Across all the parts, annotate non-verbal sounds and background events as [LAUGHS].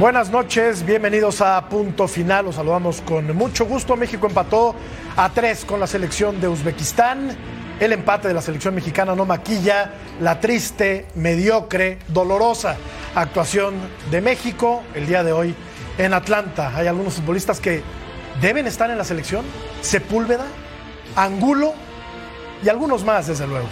Buenas noches, bienvenidos a Punto Final. Los saludamos con mucho gusto. México empató a tres con la selección de Uzbekistán. El empate de la selección mexicana no maquilla la triste, mediocre, dolorosa actuación de México el día de hoy en Atlanta. Hay algunos futbolistas que deben estar en la selección. Sepúlveda, Angulo y algunos más, desde luego.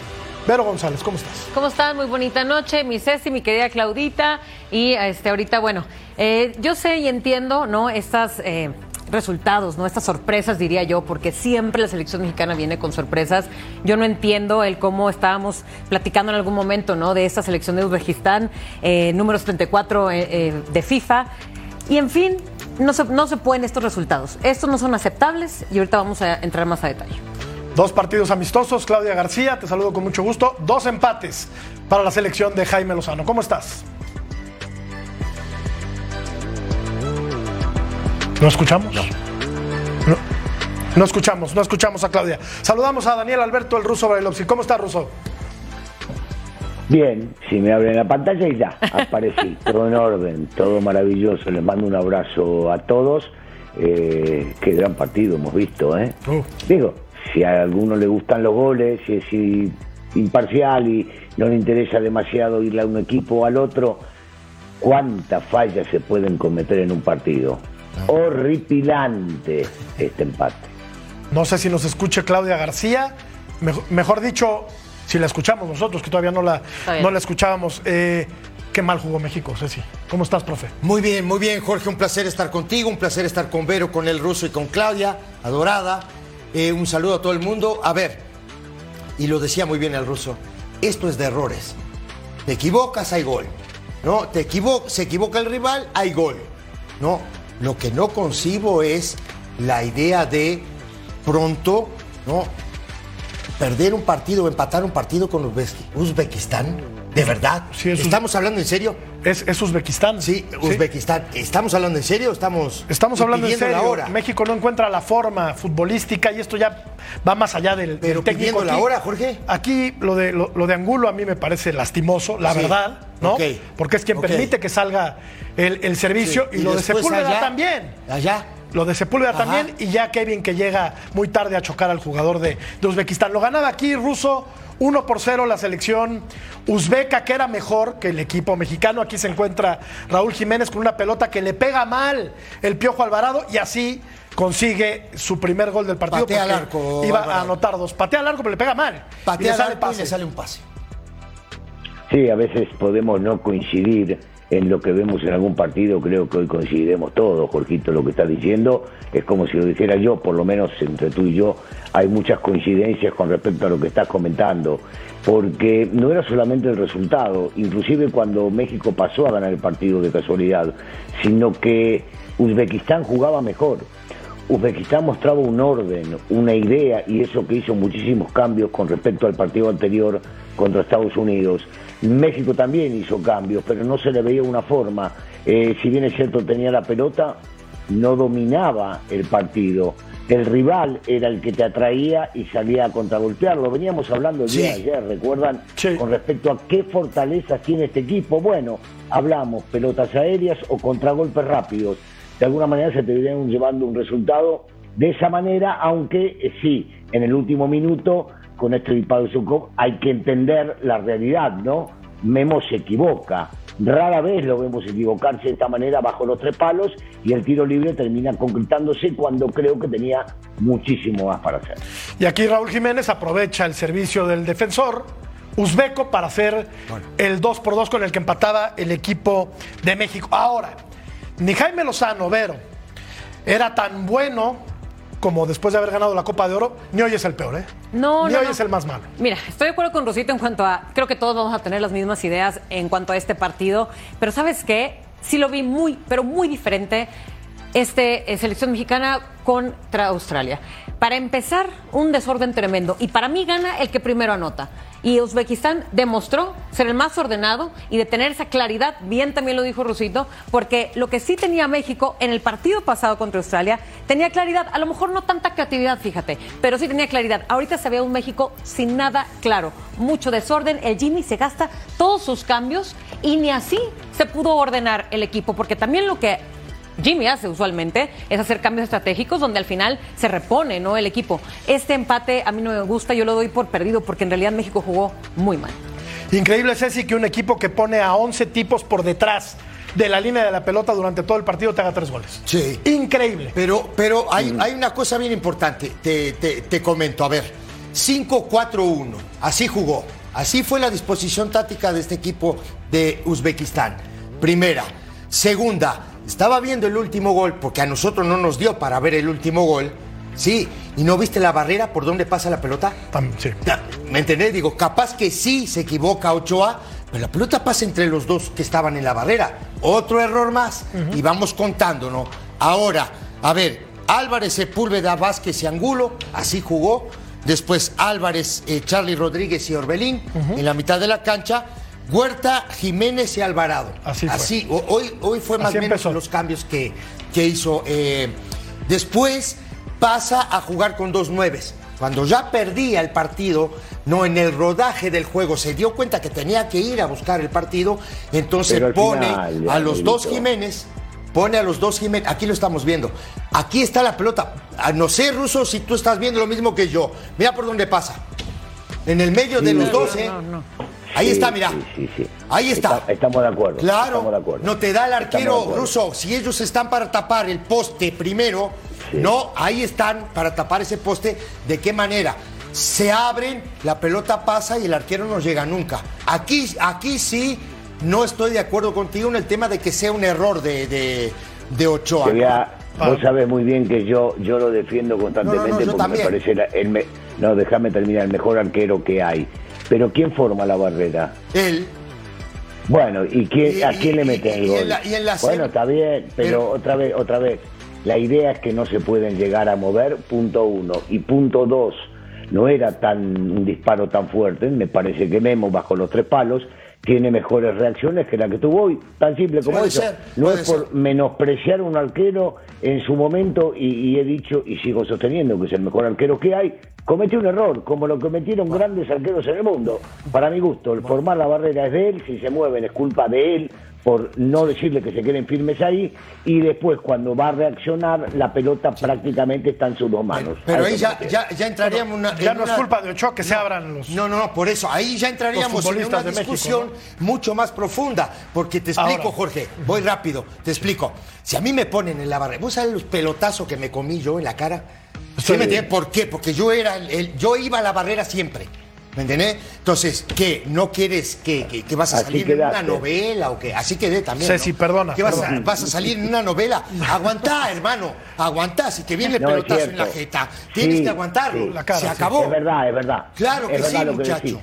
Vero González, ¿cómo estás? ¿Cómo están? Muy bonita noche, mi Ceci, mi querida Claudita. Y este, ahorita, bueno, eh, yo sé y entiendo, ¿no? Estas eh, resultados, ¿no? Estas sorpresas, diría yo, porque siempre la selección mexicana viene con sorpresas. Yo no entiendo el cómo estábamos platicando en algún momento, ¿no? De esta selección de Uzbekistán, eh, números 34 de FIFA. Y en fin, no se, no se pueden estos resultados. Estos no son aceptables y ahorita vamos a entrar más a detalle. Dos partidos amistosos, Claudia García, te saludo con mucho gusto. Dos empates para la selección de Jaime Lozano. ¿Cómo estás? ¿No escuchamos? No. No, escuchamos, no escuchamos a Claudia. Saludamos a Daniel Alberto, el ruso Brailovsky. ¿Cómo está, ruso? Bien, si me abren la pantalla y ya, aparecí. [LAUGHS] todo en orden, todo maravilloso. Les mando un abrazo a todos. Eh, qué gran partido hemos visto, ¿eh? Uh. Digo, si a alguno le gustan los goles, si es imparcial y no le interesa demasiado irle a un equipo o al otro, ¿cuántas fallas se pueden cometer en un partido? Horripilante este empate. No sé si nos escuche Claudia García, mejor, mejor dicho, si la escuchamos nosotros, que todavía no la, no la escuchábamos. Eh, qué mal jugó México, Ceci. ¿Cómo estás, profe? Muy bien, muy bien, Jorge. Un placer estar contigo, un placer estar con Vero, con el ruso y con Claudia, adorada. Eh, un saludo a todo el mundo. A ver, y lo decía muy bien el ruso, esto es de errores. Te equivocas, hay gol. ¿No? Te equivo se equivoca el rival, hay gol. No, lo que no concibo es la idea de pronto, ¿no? Perder un partido o empatar un partido con Uzbekistán. ¿De verdad? Sí, es ¿Estamos hablando en serio? Es, es Uzbekistán. Sí, Uzbekistán. ¿Estamos hablando en serio? Estamos, Estamos hablando en serio. la hora. México no encuentra la forma futbolística y esto ya va más allá del, Pero del técnico. pidiendo la hora, Jorge. Aquí lo de, lo, lo de Angulo a mí me parece lastimoso, la Sí. verdad, ¿no? Porque es quien permite que salga el, el servicio y, lo de Sepúlveda allá- también. Allá. Lo de Sepúlveda Ajá. también y ya Kevin que llega muy tarde a chocar al jugador de, de Uzbekistán. Lo ganaba aquí ruso 1 por 0 la selección uzbeca que era mejor que el equipo mexicano. Aquí se encuentra Raúl Jiménez con una pelota que le pega mal el Piojo Alvarado y así consigue su primer gol del partido. Patea al arco, Iba a anotar dos. Patea al arco pero le pega mal. y Patea le al sale arco y pase. le sale un pase. Sí, a veces podemos no coincidir en lo que vemos en algún partido, creo que hoy coincidiremos todos, Jorgito, lo que está diciendo, es como si lo dijera yo, por lo menos entre tú y yo hay muchas coincidencias con respecto a lo que estás comentando, porque no era solamente el resultado, inclusive cuando México pasó a ganar el partido de casualidad, sino que Uzbekistán jugaba mejor. Uzbekistán mostraba un orden, una idea y eso que hizo muchísimos cambios con respecto al partido anterior contra Estados Unidos. México también hizo cambios, pero no se le veía una forma. Eh, si bien es cierto tenía la pelota, no dominaba el partido. El rival era el que te atraía y salía a contragolpearlo. Veníamos hablando el día Sí. de ayer, ¿recuerdan? Sí. Con respecto a qué fortalezas tiene este equipo. Bueno, hablamos pelotas aéreas o contragolpes rápidos. De alguna manera se te vienen llevando un resultado de esa manera, aunque eh, sí, en el último minuto, con este disparo de Zukov, hay que entender la realidad, ¿no? Memo se equivoca. Rara vez lo vemos equivocarse de esta manera bajo los tres palos y el tiro libre termina concretándose cuando creo que tenía muchísimo más para hacer. Y aquí Raúl Jiménez aprovecha el servicio del defensor uzbeco para hacer el 2 por 2 con el que empataba el equipo de México. Ahora, ni Jaime Lozano, Vero, era tan bueno como después de haber ganado la Copa de Oro, ni hoy es el peor, ¿eh? No, ni no, hoy no. es el más malo. Mira, estoy de acuerdo con Rosito en cuanto a. Creo que todos vamos a tener las mismas ideas en cuanto a este partido. Pero ¿sabes qué? Sí lo vi muy, pero muy diferente este eh, selección mexicana contra Australia. Para empezar, un desorden tremendo. Y para mí gana el que primero anota. Y Uzbekistán demostró ser el más ordenado y de tener esa claridad, bien también lo dijo Rusito, porque lo que sí tenía México en el partido pasado contra Australia, tenía claridad, a lo mejor no tanta creatividad, fíjate, pero sí tenía claridad. Ahorita se ve un México sin nada claro, mucho desorden, el Jimmy se gasta todos sus cambios y ni así se pudo ordenar el equipo, porque también lo que Jimmy hace usualmente es hacer cambios estratégicos donde al final se repone ¿no? el equipo. Este empate a mí no me gusta, yo lo doy por perdido porque en realidad México jugó muy mal. Increíble, Ceci, que un equipo que pone a 11 tipos por detrás de la línea de la pelota durante todo el partido te haga tres goles. Sí. Increíble. Pero, pero hay, hay una cosa bien importante, te, te- te comento. A ver, 5-4-1, así jugó. Así fue la disposición táctica de este equipo de Uzbekistán. Primera. Segunda, estaba viendo el último gol, porque a nosotros no nos dio para ver el último gol. Sí, ¿y no viste la barrera por donde pasa la pelota? Sí. ¿Me entendés? Digo, capaz que sí se equivoca Ochoa, pero la pelota pasa entre los dos que estaban en la barrera. Otro error más y vamos contando, ¿no? Ahora, a ver, Álvarez, Sepúlveda, Vázquez y Angulo, así jugó. Después Álvarez, eh, Charlie Rodríguez y Orbelín en la mitad de la cancha. Huerta, Jiménez y Alvarado. Así fue. hoy, hoy fue más o menos empezó. los cambios que, que hizo. eh, después pasa a jugar con dos nueves. Cuando ya perdía el partido, no en el rodaje del juego, se dio cuenta que tenía que ir a buscar el partido, entonces pone final, a los dos. Jiménez, pone a los dos Jiménez, aquí lo estamos viendo, aquí está la pelota, Ah, no sé, Ruso, si tú estás viendo lo mismo que yo, mira por dónde pasa, en el medio de los dos, ¿eh? Ahí Sí, está, mira. sí, sí, sí. Ahí está. Está- estamos de acuerdo, Claro. estamos de acuerdo. No te da el arquero ruso. Si ellos están para tapar el poste primero, no, ahí están para tapar ese poste. ¿De qué manera? Se abren, la pelota pasa y el arquero no llega nunca. Aquí, aquí sí no estoy de acuerdo contigo en el tema de que sea un error de, de, de Ochoa. Te voy a- vos sabés muy bien que yo, yo lo defiendo constantemente No, no, no, yo porque me parece el me- no, déjame terminar, el mejor arquero que hay. Pero ¿quién forma la barrera? Él. Bueno, ¿y, quién, Y- a quién le mete el y gol? en la- y en la bueno, está bien, pero, pero- otra vez, otra vez. La idea es que no se pueden llegar a mover, punto uno. Y punto dos, no era tan un disparo tan fuerte. Me parece que Memo, bajo los tres palos, tiene mejores reacciones que la que tuvo hoy. Tan simple como Puede eso. ser, no es por ser. menospreciar un arquero en su momento, y, y he dicho y sigo sosteniendo que es el mejor arquero que hay. Cometió un error, como lo cometieron grandes arqueros en el mundo. Para mi gusto, el formar la barrera es de él, si se mueven es culpa de él por no decirle que se queden firmes ahí y después cuando va a reaccionar la pelota prácticamente está en sus dos manos. Pero ahí ya, ya, ya entraríamos una- Ya en no es culpa de Ochoa que se abran los. No, no, no, por eso. Ahí ya entraríamos en una México, discusión mucho más profunda. Porque te explico, Ahora. Jorge, voy rápido, te explico. Si a mí me ponen en la barrera, ¿vos sabés los pelotazos que me comí yo en la cara? ¿Sí Sí. me entiendes? ¿Por qué? Porque yo era el, yo iba a la barrera siempre. ¿Me entendés? Entonces, ¿qué? ¿No quieres que, que- que vas a Así salir en una novela o qué? Así quedé también. Ceci, ¿no? perdona, ¿Qué vas, A, perdona. vas a salir en una novela? Aguantá, hermano. Aguantá. Si te viene el No, pelotazo en la jeta, tienes Sí, que aguantarlo. sí. La cara, Se sí. acabó. Es verdad, es verdad. Claro que es verdad sí, que muchacho.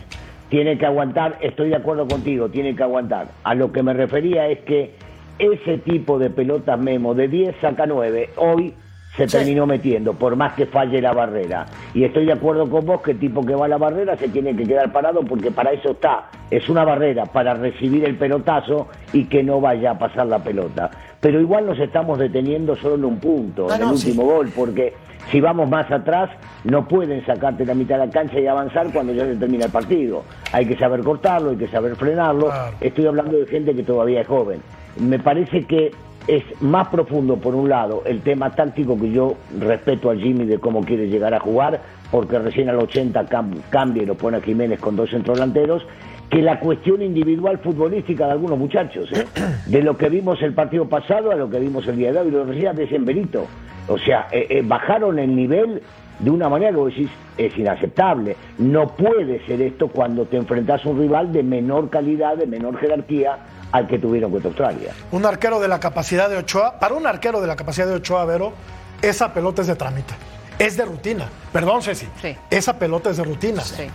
Tiene que aguantar, estoy de acuerdo contigo, tiene que aguantar. A lo que me refería es que ese tipo de pelotas memo de 10 saca 9, hoy se Sí. terminó metiendo, por más que falle la barrera. Y estoy de acuerdo con vos que el tipo que va a la barrera se tiene que quedar parado porque para eso está. Es una barrera para recibir el pelotazo y que no vaya a pasar la pelota. Pero igual nos estamos deteniendo solo en un punto, en el no, sí. último gol, porque si vamos más atrás, no pueden sacarte la mitad de la cancha y avanzar cuando ya se termina el partido. Hay que saber cortarlo, hay que saber frenarlo. Estoy hablando de gente que todavía es joven. Me parece que es más profundo, por un lado, el tema táctico que yo respeto a Jimmy de cómo quiere llegar a jugar, porque recién al 80 cam- cambia y lo pone a Jiménez con dos centrodelanteros, que la cuestión individual futbolística de algunos muchachos, ¿eh? [CLEARS THROAT] de lo que vimos el partido pasado a lo que vimos el día de hoy, lo decía de Benito. O sea, eh, eh, bajaron el nivel de una manera que vos decís es inaceptable. No puede ser esto cuando te enfrentas a un rival de menor calidad, de menor jerarquía al que tuvieron contra Australia. Un arquero de la capacidad de Ochoa, para un arquero de la capacidad de Ochoa, Vero, esa pelota es de trámite. es de rutina. Perdón, Ceci. Sí. Esa pelota es de rutina. Sí.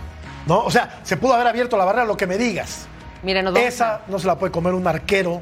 ¿No? O sea, se pudo haber abierto la barrera, lo que me digas. Nos vamos Esa no se la puede comer un arquero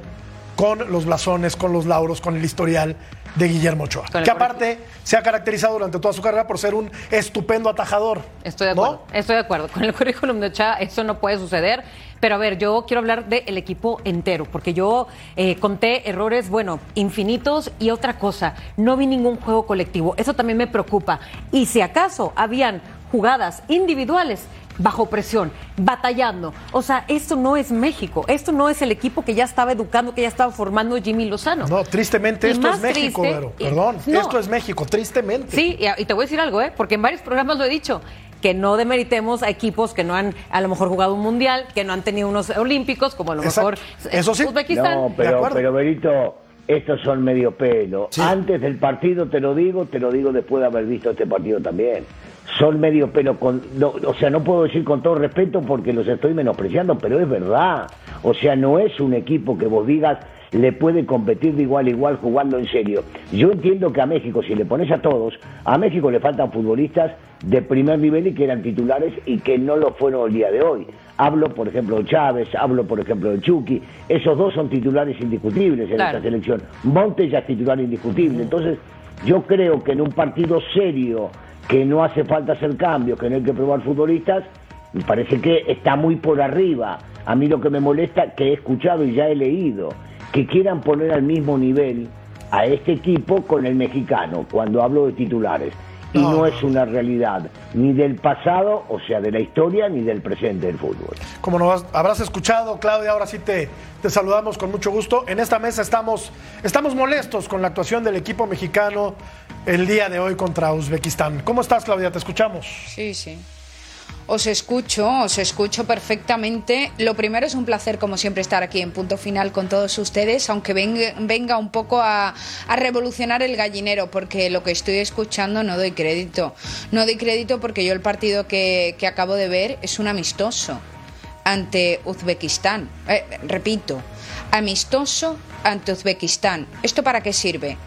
con los blasones, con los lauros, con el historial de Guillermo Ochoa. Que aparte se ha caracterizado durante toda su carrera por ser un estupendo atajador. Estoy de ¿no? acuerdo. Estoy de acuerdo. Con el currículum de Ochoa eso no puede suceder. Pero a ver, yo quiero hablar del equipo entero, porque yo eh, conté errores, bueno, infinitos y otra cosa, no vi ningún juego colectivo. Eso también me preocupa. Y si acaso habían jugadas individuales bajo presión, batallando. O sea, esto no es México. Esto no es el equipo que ya estaba educando, que ya estaba formando Jimmy Lozano. No, tristemente Y esto es México, triste- Vero. y- Perdón, no. esto es México, tristemente. Sí, y, y te voy a decir algo, ¿eh? porque en varios programas lo he dicho, que no demeritemos a equipos que no han a lo mejor jugado un mundial, que no han tenido unos olímpicos, como a lo Exacto. mejor Eso sí. Uzbekistán. No, pero, pero Berito, estos son medio pelo. Sí. Antes del partido te lo digo, te lo digo después de haber visto este partido también. Son medio pelo, con, no, o sea, no puedo decir con todo respeto porque los estoy menospreciando, pero es verdad. O sea, no es un equipo que vos digas le puede competir de igual a igual jugando en serio. Yo entiendo que a México, si le pones a todos, a México le faltan futbolistas de primer nivel y que eran titulares y que no lo fueron el día de hoy. Hablo, por ejemplo, de Chávez, hablo, por ejemplo, de Chucky. Esos dos son titulares indiscutibles en Claro. esta selección. Montes ya es titular indiscutible. Entonces, yo creo que en un partido serio, que no hace falta hacer cambios, que no hay que probar futbolistas, me parece que está muy por arriba. A mí lo que me molesta, que he escuchado y ya he leído, que quieran poner al mismo nivel a este equipo con el mexicano, cuando hablo de titulares. Y No, es una realidad ni del pasado, o sea, de la historia, ni del presente del fútbol. Como nos habrás escuchado, Claudia, ahora sí te, te saludamos con mucho gusto. En esta mesa estamos, estamos molestos con la actuación del equipo mexicano el día de hoy contra Uzbekistán. ¿Cómo estás, Claudia? Te escuchamos. Sí, sí. Os escucho, os escucho perfectamente. Lo primero es un placer, como siempre, estar aquí en punto final con todos ustedes, aunque venga, un poco a, a revolucionar el gallinero, porque lo que estoy escuchando no doy crédito. No doy crédito porque yo el partido que, que acabo de ver es un amistoso ante Uzbekistán. Eh, repito, amistoso ante Uzbekistán. ¿Esto para qué sirve?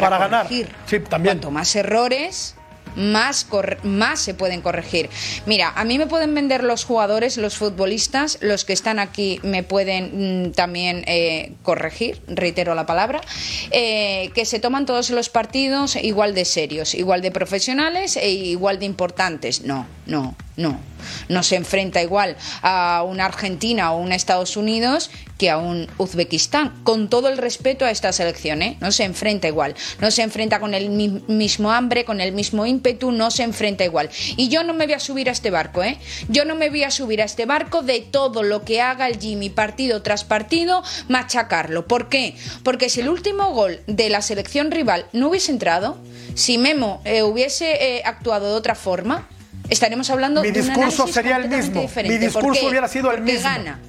Para ganar. Sí, también. Cuanto más errores, más, más se pueden corregir. Mira, a mí me pueden vender los jugadores, los futbolistas, los que están aquí me pueden mm, también eh, corregir, reitero la palabra, eh, que se toman todos los partidos igual de serios, igual de profesionales e igual de importantes. No, no, no. No se enfrenta igual a una Argentina o un Estados Unidos que a un Uzbekistán. Con todo el respeto a esta selección, ¿eh? No se enfrenta igual. No se enfrenta con el mi- mismo hambre, con el mismo ímpetu, no se enfrenta igual. Y yo no me voy a subir a este barco, ¿eh? Yo no me voy a subir a este barco de todo lo que haga el Jimmy partido tras partido, machacarlo. ¿Por qué? Porque si el último gol de la selección rival no hubiese entrado, si Memo eh, hubiese eh, actuado de otra forma, estaremos hablando Mi de un discurso sería el mismo. diferente. Mi discurso hubiera sido el Porque mismo. gana.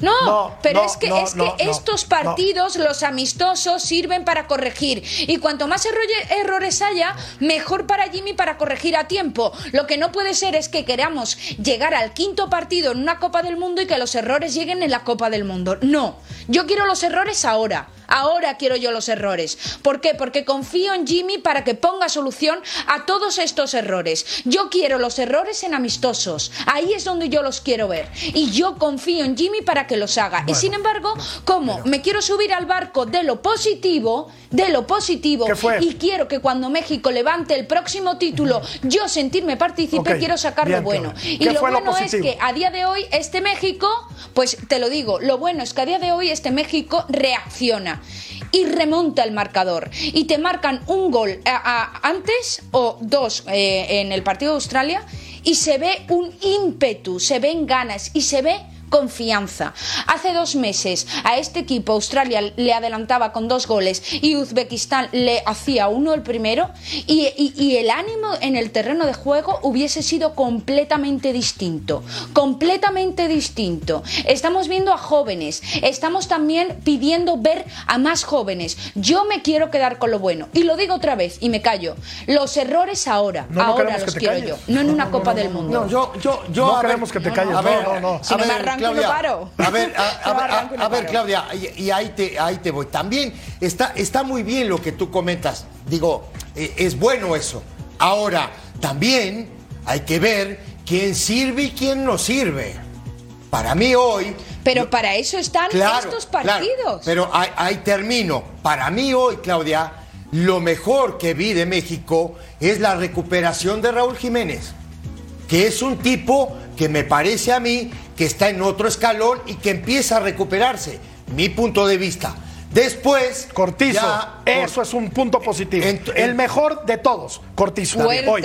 No, No, pero no, es que, no, es que estos partidos, los amistosos, sirven para corregir. Y cuanto más erro- errores haya, mejor para Jimmy para corregir a tiempo. Lo que no puede ser es que queramos llegar al quinto partido en una Copa del Mundo y que los errores lleguen en la Copa del Mundo. No, yo quiero los errores ahora. Ahora quiero yo los errores. ¿Por qué? Porque confío en Jimmy para que ponga solución a todos estos errores. Yo quiero los errores en amistosos. Ahí es donde yo los quiero ver. Y yo confío en Jimmy para que los haga. y sin embargo, como me quiero subir al barco de lo positivo, de lo positivo, ¿Qué fue? y quiero que cuando México levante el próximo título, yo sentirme partícipe, quiero sacar bien, lo bueno. Y ¿Qué lo bueno es que a día de hoy este México, pues te lo digo, lo bueno es que a día de hoy este México reacciona y remonta el marcador. Y te marcan un gol antes o dos eh, en el partido de Australia y se ve un ímpetu, se ven ganas y se ve confianza. Hace dos meses a este equipo Australia le adelantaba con dos goles y Uzbekistán le hacía uno el primero y, y- y el ánimo en el terreno de juego hubiese sido completamente distinto, completamente distinto. Estamos viendo a jóvenes, estamos también pidiendo ver a más jóvenes. Yo me quiero quedar con lo bueno y lo digo otra vez y me callo. Los errores ahora, No, no ahora los quiero calles. yo, no en No, una no, Copa no, del Mundo. No, yo, yo, yo. No a ver, queremos que te calles, A ver, no, no, no. Si no me arranco y no Claudia, paro. A ver, a, [LAUGHS] ver, a- a. Claudia, y, y ahí, te, ahí te voy. También está, está muy bien lo que tú comentas. Digo, eh, es bueno eso. Ahora, también hay que ver quién sirve y quién no sirve. Para mí hoy... Pero para eso están estos partidos. Claro, pero ahí, ahí termino. Para mí hoy, Claudia, lo mejor que vi de México es la recuperación de Raúl Jiménez, que es un tipo que me parece a mí que está en otro escalón y que empieza a recuperarse. Mi punto de vista. Después. Cortizo, ya- eso es un punto positivo. En- el mejor de todos, Cortizo. Huerta. Hoy.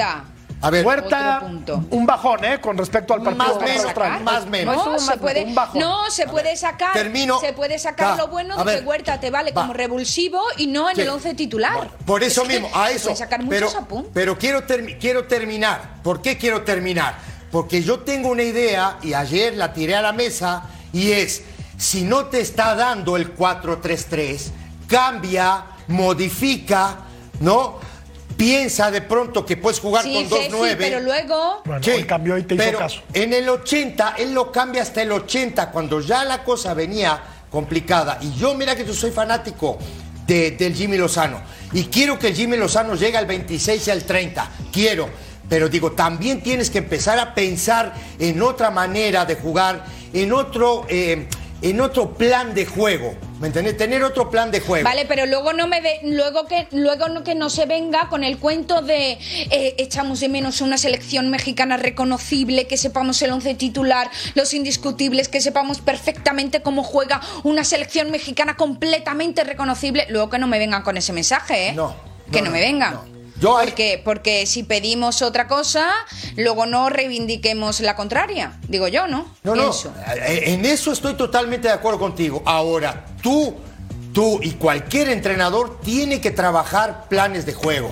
A ver, Huerta, un bajón, ¿eh? Con respecto al partido Más menos, Australia. más menos. estuvo No, se puede, un bajón. no, se puede sacar. termino. Se puede sacar lo bueno de que ver, Huerta te vale va. como revulsivo y no en Sí. el once titular. Por eso Es que mismo, a eso. sacar pero, muchos apuntes. pero quiero, quiero terminar. ¿Por qué quiero terminar? Porque yo tengo una idea y ayer la tiré a la mesa y es, si no te está dando el 4-3-3, cambia, modifica, ¿no? Piensa de pronto que puedes jugar Sí, con Ceci, 2-9. pero luego Bueno, Sí, hoy cambió y te hizo caso. En el 80, él lo cambia hasta el 80, cuando ya la cosa venía complicada. Y yo, mira que yo soy fanático de- del Jimmy Lozano. Y quiero que el Jimmy Lozano llegue al 26 y al 30. Quiero. Pero digo, también tienes que empezar a pensar en otra manera de jugar, en otro, eh, en otro plan de juego. ¿Me entendés? Tener otro plan de juego. Vale, pero luego no me ve- luego que luego no, que no se venga con el cuento de eh, echamos de menos una selección mexicana reconocible, que sepamos el once titular, los indiscutibles, que sepamos perfectamente cómo juega una selección mexicana completamente reconocible. Luego que no me vengan con ese mensaje, ¿eh? No, que no, no, no, me vengan. no. Yo ahí- porque, porque si pedimos otra cosa, luego no reivindiquemos la contraria. Digo yo, ¿no? No, no, Pienso. eh, en eso estoy totalmente de acuerdo contigo. Ahora, tú, tú y cualquier entrenador tiene que trabajar planes de juego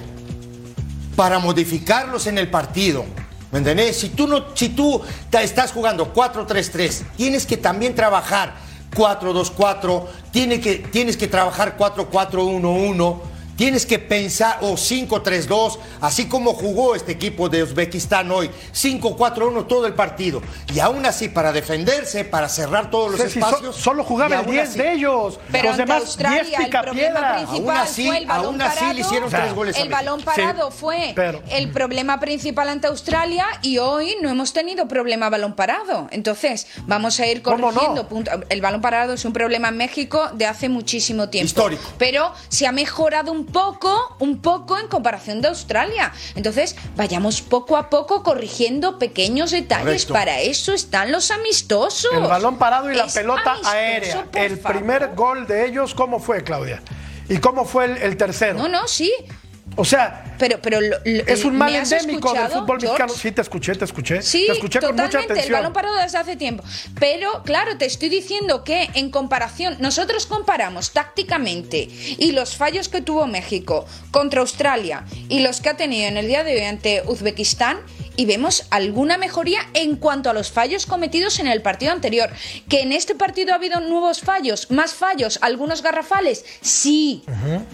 para modificarlos en el partido. ¿Me entendés? Si tú, no, si tú estás jugando 4-3-3, tienes que también trabajar 4-2-4, tiene que, tienes que trabajar 4-4-1-1. Tienes que pensar, o 5-3-2, así como jugó este equipo de Uzbekistán hoy, 5-4-1 todo el partido. Y aún así, para defenderse, para cerrar todos los so- espacios. solo y jugaba el aún 10 así- de ellos. Pero Los ante demás, Australia, 10 el pica problema piedra. principal Aún así- fue el balón aún así le parado. hicieron tres goles El balón parado Sí, fue pero- el problema principal ante Australia y hoy no hemos tenido problema balón parado. Entonces, vamos a ir ¿Cómo no? corrigiendo. punto- El balón parado es un problema en México de hace muchísimo tiempo. Histórico. Pero se ha mejorado un poco, un poco en comparación de Australia. Entonces, vayamos poco a poco corrigiendo pequeños detalles. Correcto. Para eso están los amistosos. El balón parado y la Es pelota amistoso, aérea. El favor. primer gol de ellos, ¿cómo fue, Claudia? ¿Y cómo fue el, el tercero? No, no, sí. O sea, Pero, pero lo- lo- es un mal ¿me has endémico del fútbol George? mexicano. Sí, te escuché, te escuché. Sí, te escuché con totalmente, mucha atención. el balón parado desde hace tiempo. Pero, claro, te estoy diciendo que en comparación, nosotros comparamos tácticamente y los fallos que tuvo México contra Australia y los que ha tenido en el día de hoy ante Uzbekistán y vemos alguna mejoría en cuanto a los fallos cometidos en el partido anterior. Que en este partido ha habido nuevos fallos, más fallos, algunos garrafales, sí.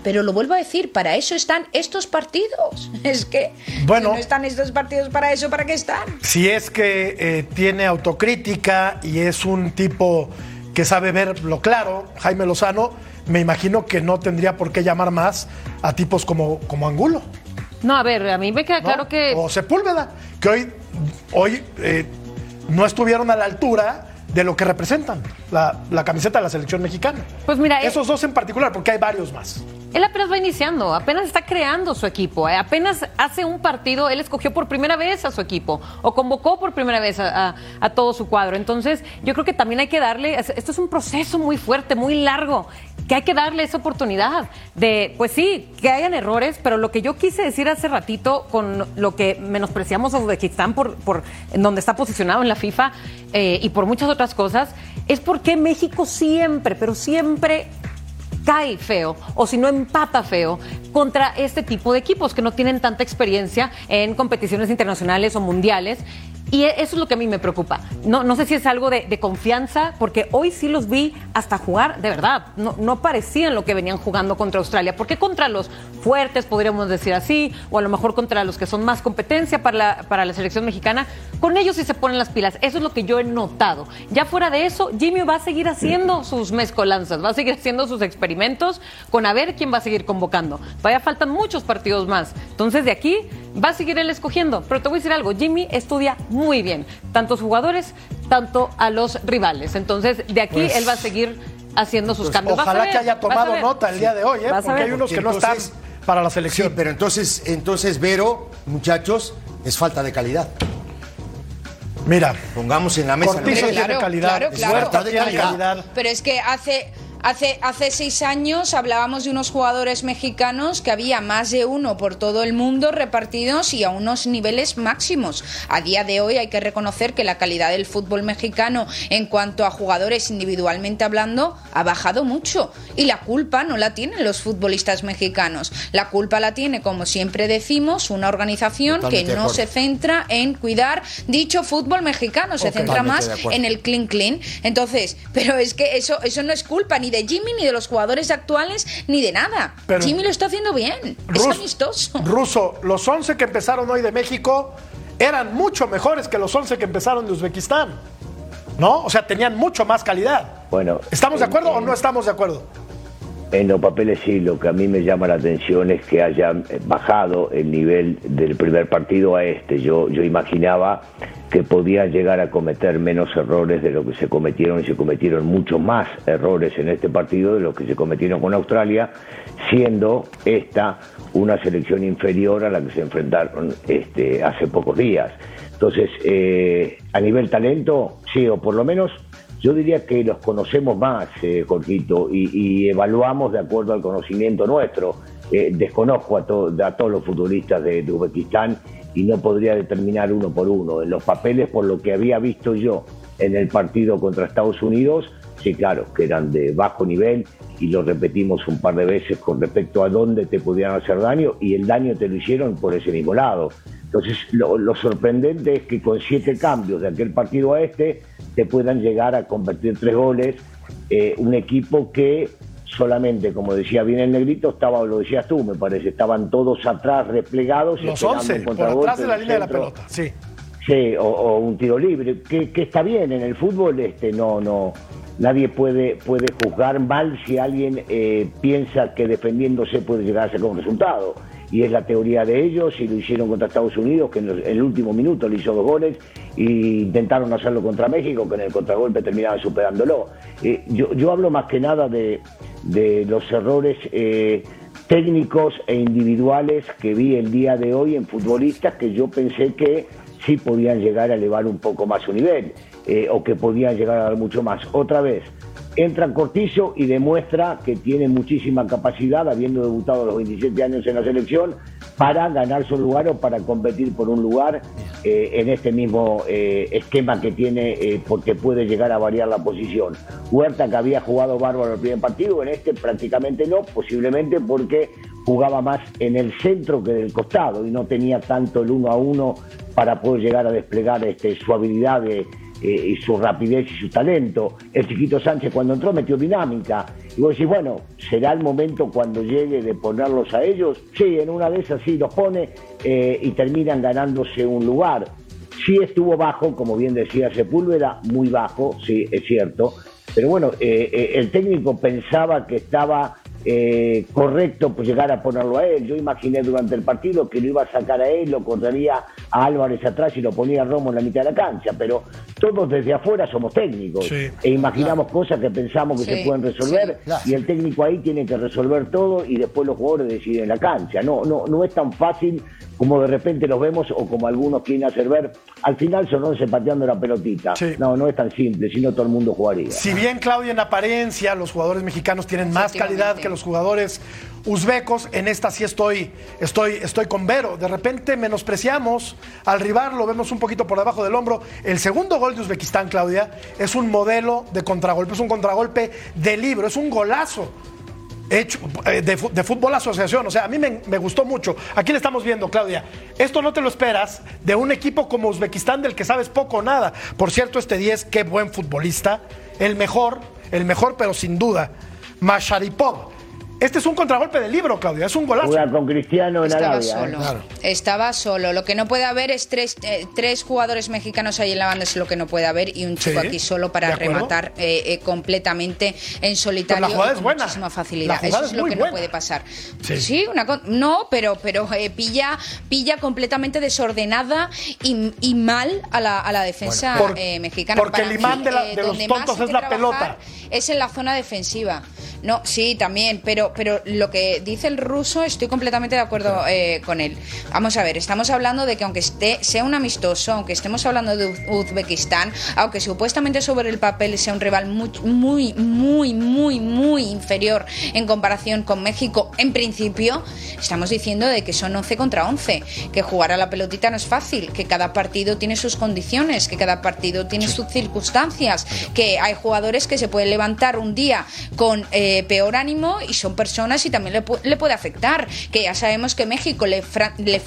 Pero lo vuelvo a decir, para eso están estos partidos. [LAUGHS] Es que Bueno. si no están estos partidos para eso, ¿para qué están? Si es que eh, tiene autocrítica y es un tipo que sabe ver lo claro, Jaime Lozano, me imagino que no tendría por qué llamar más a tipos como, como Angulo. No, a ver, a mí me queda ¿no? claro que. O Sepúlveda, que hoy, hoy eh, no estuvieron a la altura de lo que representan la, la camiseta de la selección mexicana. Pues mira, eh- Esos dos en particular, porque hay varios más. Él apenas va iniciando, apenas está creando su equipo, eh, apenas hace un partido, él escogió por primera vez a su equipo o convocó por primera vez a, todo su cuadro. Entonces, yo creo que también hay que darle, es- esto es un proceso muy fuerte, muy largo, que hay que darle esa oportunidad de, pues sí, que hayan errores, pero lo que yo quise decir hace ratito con lo que menospreciamos a Uzbekistán por, por donde está posicionado en la FIFA eh, y por muchas otras cosas, es porque México siempre, pero siempre cae feo o si no empata feo contra este tipo de equipos que no tienen tanta experiencia en competiciones internacionales o mundiales. Y e- eso es lo que a mí me preocupa. No, no sé si es algo de, confianza, porque hoy sí los vi hasta jugar de verdad. No, no parecían lo que venían jugando contra Australia. Porque contra los fuertes, podríamos decir así, o a lo mejor contra los que son más competencia para la, para la selección mexicana, con ellos sí se ponen las pilas. Eso es lo que yo he notado. Ya fuera de eso, Jimmy va a seguir haciendo sus mezcolanzas, va a seguir haciendo sus experimentos con a ver quién va a seguir convocando. Vaya, faltan muchos partidos más. Entonces, de aquí Va a seguir él escogiendo, pero te voy a decir algo, Jimmy estudia muy bien, tanto a los jugadores, tanto a los rivales. Entonces, de aquí Pues- él va a seguir haciendo sus cambios. Vas a Ojalá ver, que haya tomado nota el día de hoy, ¿eh? Porque ver. hay unos que no están para la Sí, selección. pero entonces, entonces, Vero, muchachos, es falta de calidad. Mira, Pongamos en la mesa. Cortizo ¿no? tiene Claro, calidad, claro, claro. Tiene calidad. Pero es que hace, hace, hace seis años hablábamos de unos jugadores mexicanos que había más de uno por todo el mundo repartidos y a unos niveles máximos. A día de hoy hay que reconocer que la calidad del fútbol mexicano en cuanto a jugadores individualmente hablando ha bajado mucho. Y la culpa no la tienen los futbolistas mexicanos. La culpa la tiene, como siempre decimos, una organización Totalmente que no se centra en cuidar dicho fútbol mexicano, se centra Totalmente más en el clean clean. Entonces, pero es que eso, eso no es culpa ni de Jimmy, ni de los jugadores actuales, ni de nada. Pero- Jimmy lo está haciendo bien. Rus- es amistoso. Ruso, los 11 que empezaron hoy de México eran mucho mejores que los 11 que empezaron de Uzbekistán. ¿No? O sea, tenían mucho más calidad. Bueno, ¿Estamos de en- acuerdo o no estamos de acuerdo? En los papeles sí, lo que a mí me llama la atención es que hayan bajado el nivel del primer partido a este. Yo, yo imaginaba que podían llegar a cometer menos errores de lo que se cometieron y se cometieron muchos más errores en este partido de lo que se cometieron con Australia, siendo esta una selección inferior a la que se enfrentaron este, hace pocos días. Entonces, eh, a nivel talento, sí, o por lo menos yo diría que los conocemos más, eh, Jorgito, y, y evaluamos de acuerdo al conocimiento nuestro. Eh, desconozco a, to- a todos los futbolistas de, de Uzbekistán y no podría determinar uno por uno. En los papeles, por lo que había visto yo en el partido contra Estados Unidos, sí, claro, que eran de bajo nivel y lo repetimos un par de veces con respecto a dónde te podían hacer daño y el daño te lo hicieron por ese mismo lado. Entonces, lo, sorprendente es que con siete cambios de aquel partido a este, te puedan llegar a convertir tres goles. eh, un equipo que solamente, como decía bien el negrito, estaba, lo decías tú, me parece, estaban todos atrás, replegados. Los esperando 11, un por atrás de la línea de la pelota. Sí. Sí, o, o un tiro libre, que, que está bien en el fútbol, este, no, no, nadie puede, puede juzgar mal si alguien eh, piensa que defendiéndose puede llegar a ser un resultado. Y es la teoría de ellos, y lo hicieron contra Estados Unidos, que en, el último minuto le hizo dos goles, y intentaron hacerlo contra México, que en el contragolpe terminaban superándolo. Eh, yo, hablo más que nada de, de los errores eh, técnicos e individuales que vi el día de hoy en futbolistas que yo pensé que sí podían llegar a elevar un poco más su nivel eh, o que podían llegar a dar mucho más. Otra vez, entra Cortizo y demuestra que tiene muchísima capacidad, habiendo debutado a los 27 años en la selección, para ganar su lugar o para competir por un lugar eh, en este mismo eh, esquema que tiene, eh, porque puede llegar a variar la posición. Huerta, que había jugado bárbaro el primer partido, en este prácticamente no, posiblemente porque jugaba más en el centro que del costado y no tenía tanto el uno a uno para poder llegar a desplegar este, su habilidad de, eh, y su rapidez y su talento. El chiquito Sánchez cuando entró metió dinámica. Y vos decís, bueno, ¿será el momento cuando llegue de ponerlos a ellos? Sí, en una de esas sí los pone eh, y terminan ganándose un lugar. Sí estuvo bajo, como bien decía Sepúlveda, muy bajo, sí, es cierto. Pero bueno, eh, eh, el técnico pensaba que estaba eh, correcto pues llegar a ponerlo a él. Yo imaginé durante el partido que lo iba a sacar a él, lo correría a Álvarez atrás y lo ponía a Romo en la mitad de la cancha, pero todos desde afuera somos técnicos Sí. e imaginamos cosas que pensamos que Sí, se pueden resolver sí. Claro. y el técnico ahí tiene que resolver todo y después los jugadores deciden en la cancha. No, no, no es tan fácil como de repente los vemos o como algunos quieren hacer ver. Al final son 11 pateando la pelotita. Sí. No, no es tan simple, si no todo el mundo jugaría. Si bien, Claudia, en apariencia los jugadores mexicanos tienen más calidad que los jugadores uzbecos, en esta sí estoy, estoy, estoy con Vero. De repente menospreciamos al rival, lo vemos un poquito por debajo del hombro. El segundo gol de Uzbekistán, Claudia, es un modelo de contragolpe, es un contragolpe de libro, es un golazo. Hecho eh, de, de fútbol asociación, o sea, a mí me, me gustó mucho. Aquí le estamos viendo, Claudia. Esto no te lo esperas de un equipo como Uzbekistán del que sabes poco o nada. Por cierto, este 10, qué buen futbolista. El mejor, el mejor, pero sin duda. Masharipov. Este es un contragolpe del libro, Claudia, es un golazo. Juega con Cristiano en Estaba Arabia. ¿eh? solo. Claro. Estaba solo. Lo que no puede haber es tres, eh, tres jugadores mexicanos ahí en la banda, es lo que no puede haber, y un chico Sí, aquí solo para rematar eh, eh, completamente en solitario Pero la jugada y es buena. muchísima facilidad. Eso es es lo que buena. no puede pasar. Sí. Sí, una no, pero, pero eh, pilla, pilla completamente desordenada y, y mal a la, a la defensa Bueno, por- eh, mexicana. porque Para el imán mí, de la- eh, de los tontos es la pelota. Es en la zona defensiva. No, sí, también, pero, pero lo que dice el ruso estoy completamente de acuerdo eh, con él. Vamos a ver, estamos hablando de que aunque esté, sea un amistoso, aunque estemos hablando de Uz- Uzbekistán, aunque supuestamente sobre el papel sea un rival muy, muy, muy, muy, muy inferior en comparación con México, en principio, estamos diciendo de que son 11 contra 11, que jugar a la pelotita no es fácil, que cada partido tiene sus condiciones, que cada partido tiene sus circunstancias, que hay jugadores que se pueden levantar un día con eh, peor ánimo y son personas y también le, le puede afectar, que ya sabemos que México le, le,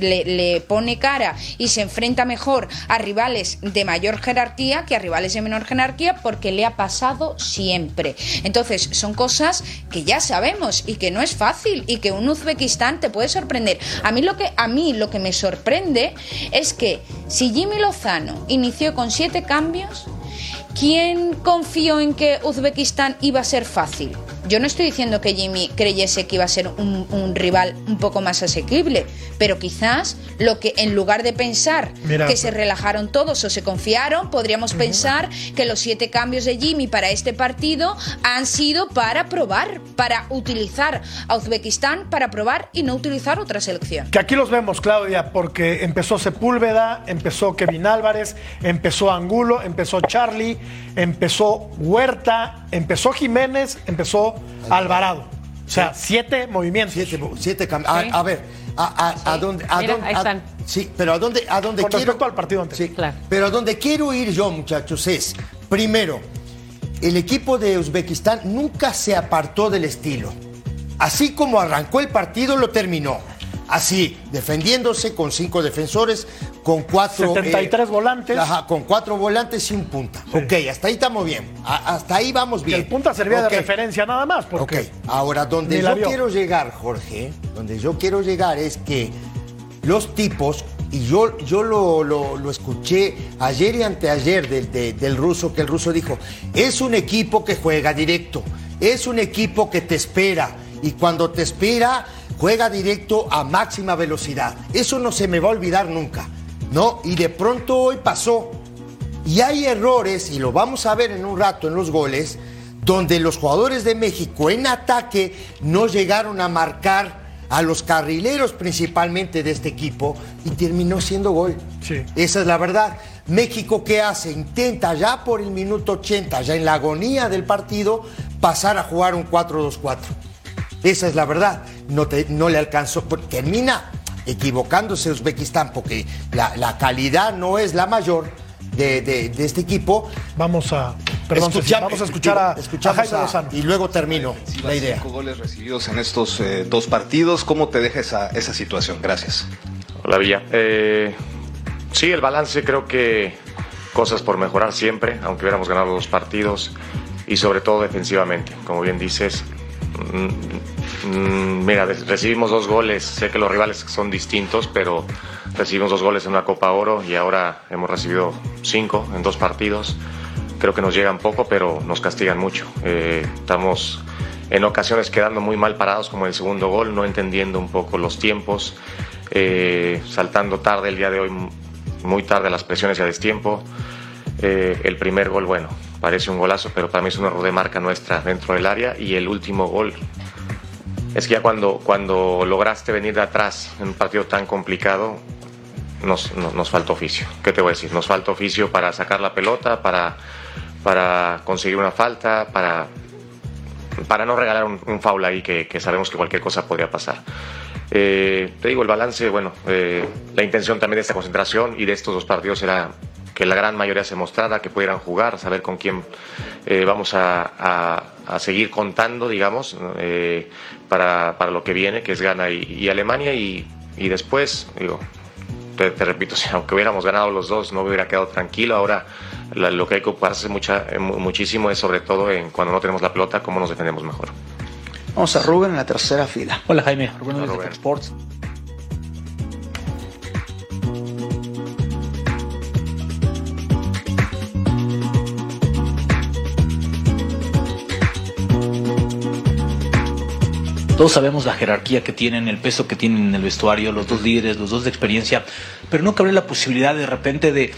le- le pone cara y se enfrenta mejor a rivales de mayor jerarquía que a rivales de menor jerarquía porque le ha pasado siempre. Entonces, son cosas que ya sabemos y que no es fácil y que un Uzbekistán te puede sorprender. A mí lo que a mí lo que me sorprende es que si Jimmy Lozano inició con siete cambios, ¿quién confió en que Uzbekistán iba a ser fácil? Yo no estoy diciendo que Jimmy creyese que iba a ser un, un rival un poco más asequible, pero quizás lo que en lugar de pensar Mira, que se relajaron todos o se confiaron, podríamos pensar que los siete cambios de Jimmy para este partido han sido para probar, para utilizar a Uzbekistán, para probar y no utilizar otra selección. Que aquí los vemos, Claudia, porque empezó Sepúlveda, empezó Kevin Álvarez, empezó Angulo, empezó Charlie, empezó Huerta, empezó Jiménez, empezó Alvarado. O sea, siete movimientos. Siete, siete cam- a, Sí. a ver, a, a- a dónde, a Mira, dónde- ahí a- están. sí, pero a dónde, a dónde Con quiero. respecto al partido anterior. Sí, Claro. Pero a donde quiero ir yo, muchachos, es primero, el equipo de Uzbekistán nunca se apartó del estilo. Así como arrancó el partido, lo terminó. Así, defendiéndose con cinco defensores, con cuatro. 73 volantes. Ajá, con cuatro volantes y un punta. Ok, hasta ahí estamos bien. A- hasta ahí vamos bien. el punta servía de referencia nada más. Porque Ok, ahora donde yo vio. quiero llegar, Jorge, donde yo quiero llegar es que los tipos, y yo, yo lo, lo- lo escuché ayer y anteayer del, de- del ruso, que el ruso dijo, es un equipo que juega directo, es un equipo que te espera, y cuando te espera, juega directo a máxima velocidad. Eso no se me va a olvidar nunca, ¿no? Y de pronto hoy pasó. Y hay errores, y lo vamos a ver en un rato en los goles, donde los jugadores de México en ataque no llegaron a marcar a los carrileros principalmente de este equipo y terminó siendo gol. Sí. Esa es la verdad. México, ¿qué hace? Intenta ya por el minuto 80, ya en la agonía del partido, pasar a jugar un 4-2-4. Esa es la verdad. No, te- no le alcanzó. porque Termina equivocándose Uzbekistán porque la, la calidad no es la mayor de, de- de este equipo. vamos a. Perdón, vamos a escuchar a, a Jaime Lozano. Y luego termino la idea. Cinco goles recibidos en estos eh, dos partidos. ¿Cómo te deja esa, esa situación? Gracias. Hola Villa. Eh, sí, el balance creo que cosas por mejorar siempre, aunque hubiéramos ganado los partidos y sobre todo defensivamente. Como bien dices, mira, des- recibimos dos goles, sé que los rivales son distintos, pero recibimos dos goles en una Copa Oro y ahora hemos recibido cinco en dos partidos. Creo que nos llegan poco, pero nos castigan mucho. Eh, estamos en ocasiones quedando muy mal parados, como el segundo gol, no entendiendo un poco los tiempos, eh, saltando tarde el día de hoy, muy tarde las presiones y a destiempo. Eh, el primer gol, bueno, parece un golazo, pero para mí es un error de marca nuestra dentro del área. Y el último gol, es que ya cuando, cuando lograste venir de atrás en un partido tan complicado, nos, nos, falta oficio. ¿Qué te voy a decir? Nos falta oficio para sacar la pelota, para, para conseguir una falta, para, para no regalar un, foul ahí que, que sabemos que cualquier cosa podría pasar. Eh, te digo, el balance, bueno, eh, la intención también de esta concentración y de estos dos partidos era que la gran mayoría se mostrara, que pudieran jugar, saber con quién eh, vamos a, a- a seguir contando, digamos, eh, para, para lo que viene, que es Ghana y, y Alemania, y, y después, digo, te, te repito, [LAUGHS] si aunque hubiéramos ganado los dos, no me hubiera quedado tranquilo. Ahora la- lo que hay que ocuparse mucha, eh, mu- muchísimo es sobre todo en cuando no tenemos la pelota, cómo nos defendemos mejor. Vamos a Rubén en la tercera fila. Hola Jaime, Rubén de Sports. Todos sabemos la jerarquía que tienen, el peso que tienen en el vestuario, los dos líderes, los dos de experiencia, pero no cabe la posibilidad de repente de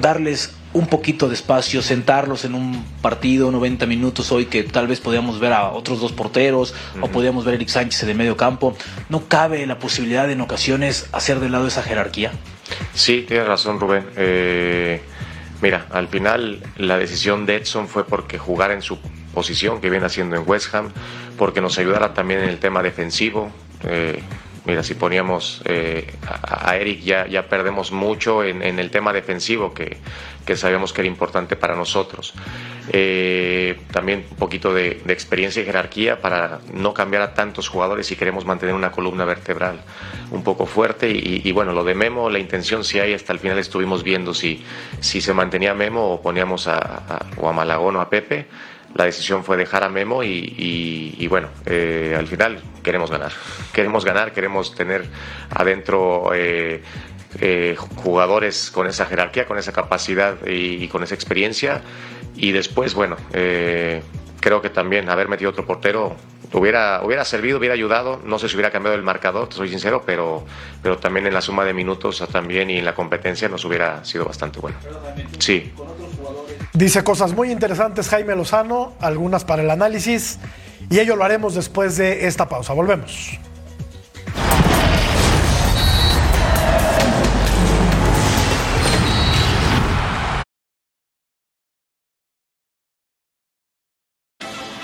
darles un poquito de espacio, sentarlos en un partido 90 minutos hoy que tal vez podíamos ver a otros dos porteros o podíamos ver a Eric Sánchez de medio campo. ¿No cabe la posibilidad en ocasiones hacer de lado esa jerarquía? Sí, tienes razón Rubén. Eh, mira, al final la decisión de Edson fue porque jugar en su posición que viene haciendo en West Ham, porque nos ayudara también en el tema defensivo. Eh, mira, si poníamos eh, a, Eric ya, ya perdemos mucho en, el tema defensivo que, que, sabíamos que era importante para nosotros. Eh, también un poquito de, experiencia y jerarquía para no cambiar a tantos jugadores si queremos mantener una columna vertebral un poco fuerte. Y, bueno, lo de Memo, la intención si hay, hasta el final estuvimos viendo si, si se mantenía Memo o poníamos a, a, o a Malagón o a Pepe la decisión fue dejar a Memo y, bueno, eh, al final queremos ganar. Queremos ganar, queremos tener adentro eh, eh, jugadores con esa jerarquía, con esa capacidad y, con esa experiencia. Y después, bueno, creo que también haber metido otro portero hubiera, hubiera servido, hubiera ayudado. No sé si hubiera cambiado el marcador, te soy sincero, pero, pero también en la suma de minutos también y en la competencia nos hubiera sido bastante bueno. Sí. Dice cosas muy interesantes Jaime Lozano, algunas para el análisis, y ello lo haremos después de esta pausa. Volvemos.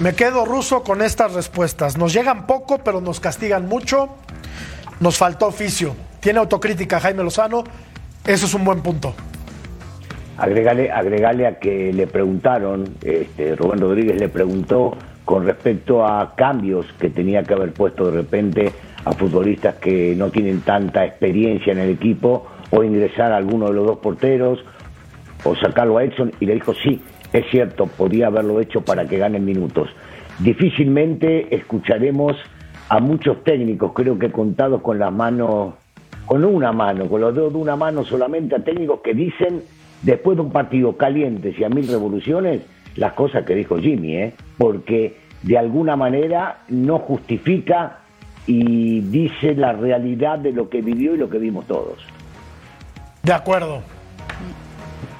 Me, quedo ruso con estas respuestas. Nos llegan poco, pero nos castigan mucho. Nos faltó oficio. Tiene autocrítica Jaime Lozano. Eso es un buen punto. Agregale, agregale a que le preguntaron, este, Rubén Rodríguez le preguntó con respecto a cambios que tenía que haber puesto de repente a futbolistas que no tienen tanta experiencia en el equipo o ingresar a alguno de los dos porteros o sacarlo a Edson y le dijo sí, es cierto, podía haberlo hecho para que ganen minutos. Difícilmente escucharemos a muchos técnicos, creo que contados con las manos, con una mano, con los dedos de una mano solamente, a técnicos que dicen, después de un partido caliente y a mil revoluciones, las cosas que dijo Jimmy, ¿eh? porque de alguna manera no justifica y dice la realidad de lo que vivió y lo que vimos todos. De acuerdo.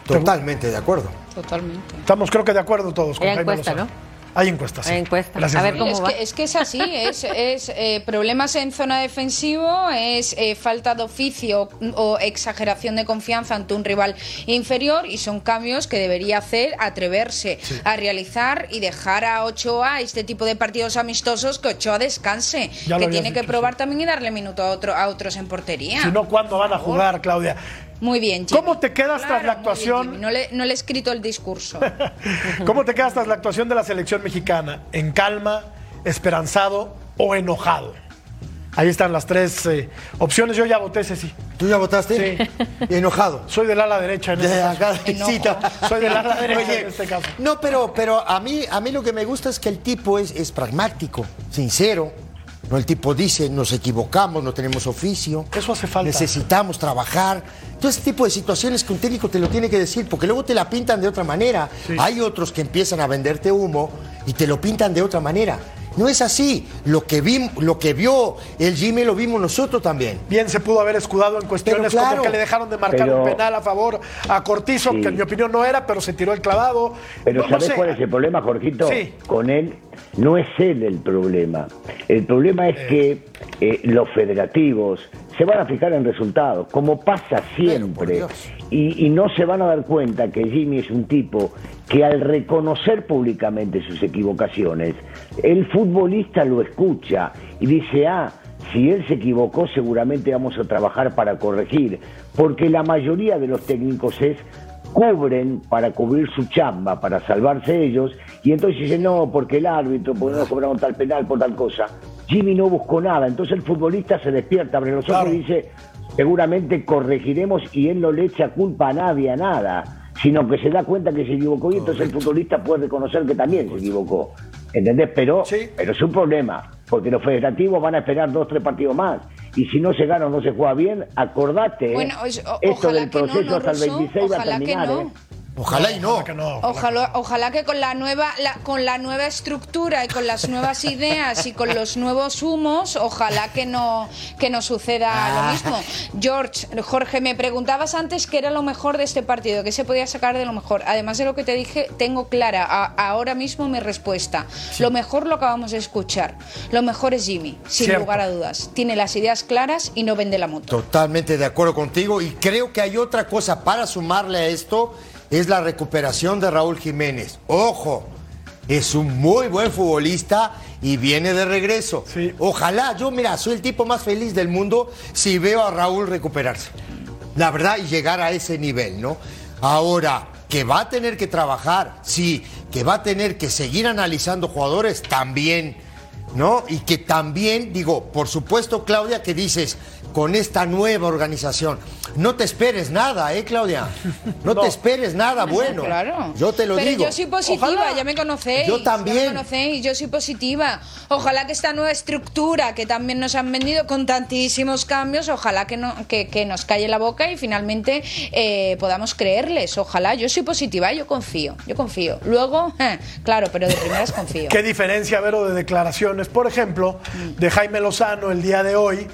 Totalmente de acuerdo. Totalmente. Estamos creo que de acuerdo todos con Hay encuesta, ¿no? Hay encuestas. Hay encuestas. A ver cómo es, va. Que, es que es así, es, eh, problemas en zona defensivo, es eh, falta de oficio o exageración de confianza ante un rival inferior y son cambios que debería hacer, atreverse a realizar y dejar a Ochoa este tipo de partidos amistosos que Ochoa descanse, que tiene que probar también y darle minuto a, otro, a otros en portería. Si no, ¿cuándo van a jugar, Claudia? Muy bien, ¿Cómo te quedas tras la actuación? no, le, no le he escrito el discurso. [LAUGHS] ¿Cómo te quedas tras la actuación de la selección mexicana? ¿En calma, esperanzado o enojado? Ahí están las tres eh, opciones. Yo ya voté, sí. ¿Tú ya votaste? Sí. [LAUGHS] Enojado. Soy del ala derecha en este caso. Soy del ala derecha en este caso. No, pero, pero a, mí, a mí lo que me gusta es que el tipo es, es pragmático, sincero no, el tipo dice, nos equivocamos, no tenemos oficio. Eso hace falta. Necesitamos trabajar. Todo ese tipo de situaciones que un técnico te lo tiene que decir, porque luego te la pintan de otra manera. Hay otros que empiezan a venderte humo y te lo pintan de otra manera. No es así. Lo que, vi, lo que vio el Jimmy lo vimos nosotros también. Bien se pudo haber escudado en cuestiones como que le dejaron de marcar un penal a favor a Cortizo, que en mi opinión no era, pero se tiró el clavado. Pero ¿sabes cuál es el problema, Jorgito? Con él no es él el problema. El problema es que eh, los federativos se van a fijar en resultados, como pasa siempre. Y, y no se van a dar cuenta que Jimmy es un tipo que al reconocer públicamente sus equivocaciones, el futbolista lo escucha y dice, ah, si él se equivocó seguramente vamos a trabajar para corregir, porque la mayoría de los técnicos es cubren para cubrir su chamba, para salvarse ellos, y entonces dicen, no, porque el árbitro, porque no cobraron tal penal por tal cosa. Jimmy no buscó nada, entonces el futbolista se despierta, abre los ojos y dice, seguramente corregiremos y él no le echa culpa a nadie, a nada, sino que se da cuenta que se equivocó y entonces el futbolista puede reconocer que también se equivocó. ¿Entendés? Pero, pero es un problema, porque los federativos van a esperar dos, tres partidos más. Y si no se gana o no se juega bien, acordate. Bueno, o- esto ojalá del que no, proceso ¿no, hasta el Russo? 26 va a que terminar, no. ¿eh? Ojalá y no. Ojalá, ojalá que con la nueva la- con la nueva estructura y con las nuevas ideas y con los nuevos humos, ojalá que no que no suceda Ah. lo mismo. George, Jorge, me preguntabas antes qué era lo mejor de este partido, qué se podía sacar de lo mejor. Además de lo que te dije, tengo clara a- ahora mismo mi respuesta. Lo mejor lo acabamos de escuchar. Lo mejor es Jimmy, sin Cierto. lugar a dudas. Tiene las ideas claras y no vende la moto. Totalmente de acuerdo contigo y creo que hay otra cosa para sumarle a esto, es la recuperación de Raúl Jiménez. Ojo, es un muy buen futbolista y viene de regreso. Ojalá, yo mira, soy el tipo más feliz del mundo si veo a Raúl recuperarse. La verdad, y llegar a ese nivel, ¿no? Ahora, que va a tener que trabajar, sí, que va a tener que seguir analizando jugadores, también. ¿no? Y que también, digo, por supuesto, Claudia, que dices, con esta nueva organización, no te esperes nada, ¿eh, Claudia? No, te esperes nada bueno. Claro. Yo te lo Pero digo. yo soy positiva, Ojalá. ya me conocéis. Yo Ya también. me conocéis, yo soy positiva. Ojalá que esta nueva estructura que también nos han vendido con tantísimos cambios, ojalá que, no, que, que nos calle la boca y finalmente eh, podamos creerles. Ojalá, yo soy positiva, yo confío, yo confío. Luego, [LAUGHS] eh, claro, pero de primeras confío. ¿Qué diferencia, Vero, de declaraciones, por ejemplo, de Jaime Lozano el día de hoy,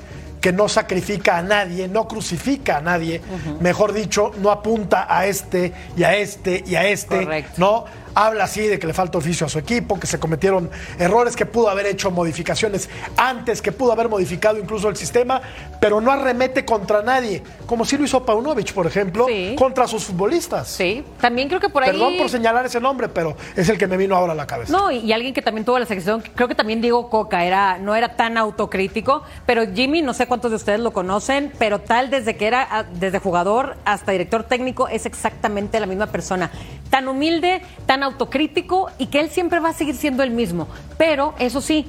que no sacrifica a nadie, no crucifica a nadie, mejor dicho, no apunta a este y a este y a este, ¿no? Habla así de que le falta oficio a su equipo, que se cometieron errores, que pudo haber hecho modificaciones antes, que pudo haber modificado incluso el sistema, pero no arremete contra nadie, como sí lo hizo Paunovic, por ejemplo, contra sus futbolistas. Sí, también creo que por ahí... Perdón por señalar ese nombre, pero es el que me vino ahora a la cabeza. No, y, y alguien que también tuvo la sección, creo que también Diego Coca era, no era tan autocrítico, pero Jimmy, no sé cuántos de ustedes lo conocen, pero tal desde que era, ah, desde jugador hasta director técnico, es exactamente la misma persona. Tan humilde, tan autocrítico y que él siempre va a seguir siendo el mismo. Pero, eso sí,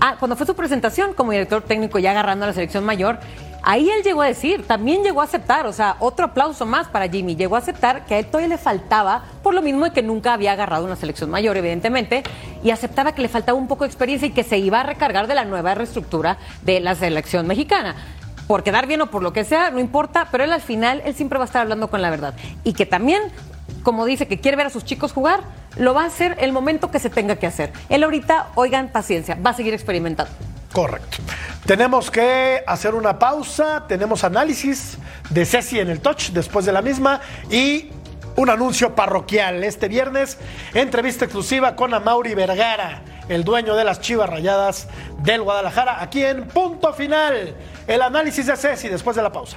ah, cuando fue su presentación como director técnico ya agarrando a la selección mayor, Ahí él llegó a decir, también llegó a aceptar, o sea, otro aplauso más para Jimmy, llegó a aceptar que a él todavía le faltaba, por lo mismo de que nunca había agarrado una selección mayor, evidentemente, y aceptaba que le faltaba un poco de experiencia y que se iba a recargar de la nueva reestructura de la selección mexicana. Por quedar bien o por lo que sea, no importa, pero él al final, él siempre va a estar hablando con la verdad. Y que también, como dice que quiere ver a sus chicos jugar, lo va a hacer el momento que se tenga que hacer. Él ahorita, oigan, paciencia, va a seguir experimentando. Correcto. Tenemos que hacer una pausa, tenemos análisis de Ceci en el touch después de la misma y un anuncio parroquial. Este viernes, entrevista exclusiva con Amauri Vergara, el dueño de las Chivas Rayadas del Guadalajara, aquí en Punto Final. El análisis de Ceci después de la pausa.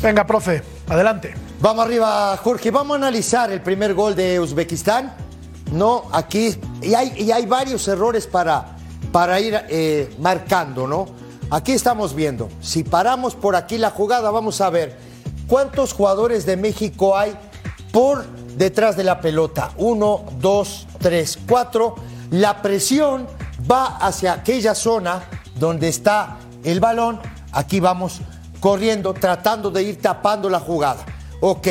Venga, profe, adelante. Vamos arriba, Jorge. Vamos a analizar el primer gol de Uzbekistán. No, aquí. Y hay, y hay varios errores para, para ir eh, marcando, ¿no? Aquí estamos viendo. Si paramos por aquí la jugada, vamos a ver cuántos jugadores de México hay por detrás de la pelota. Uno, dos, tres, cuatro. La presión va hacia aquella zona donde está el balón. Aquí vamos corriendo, tratando de ir tapando la jugada. Ok,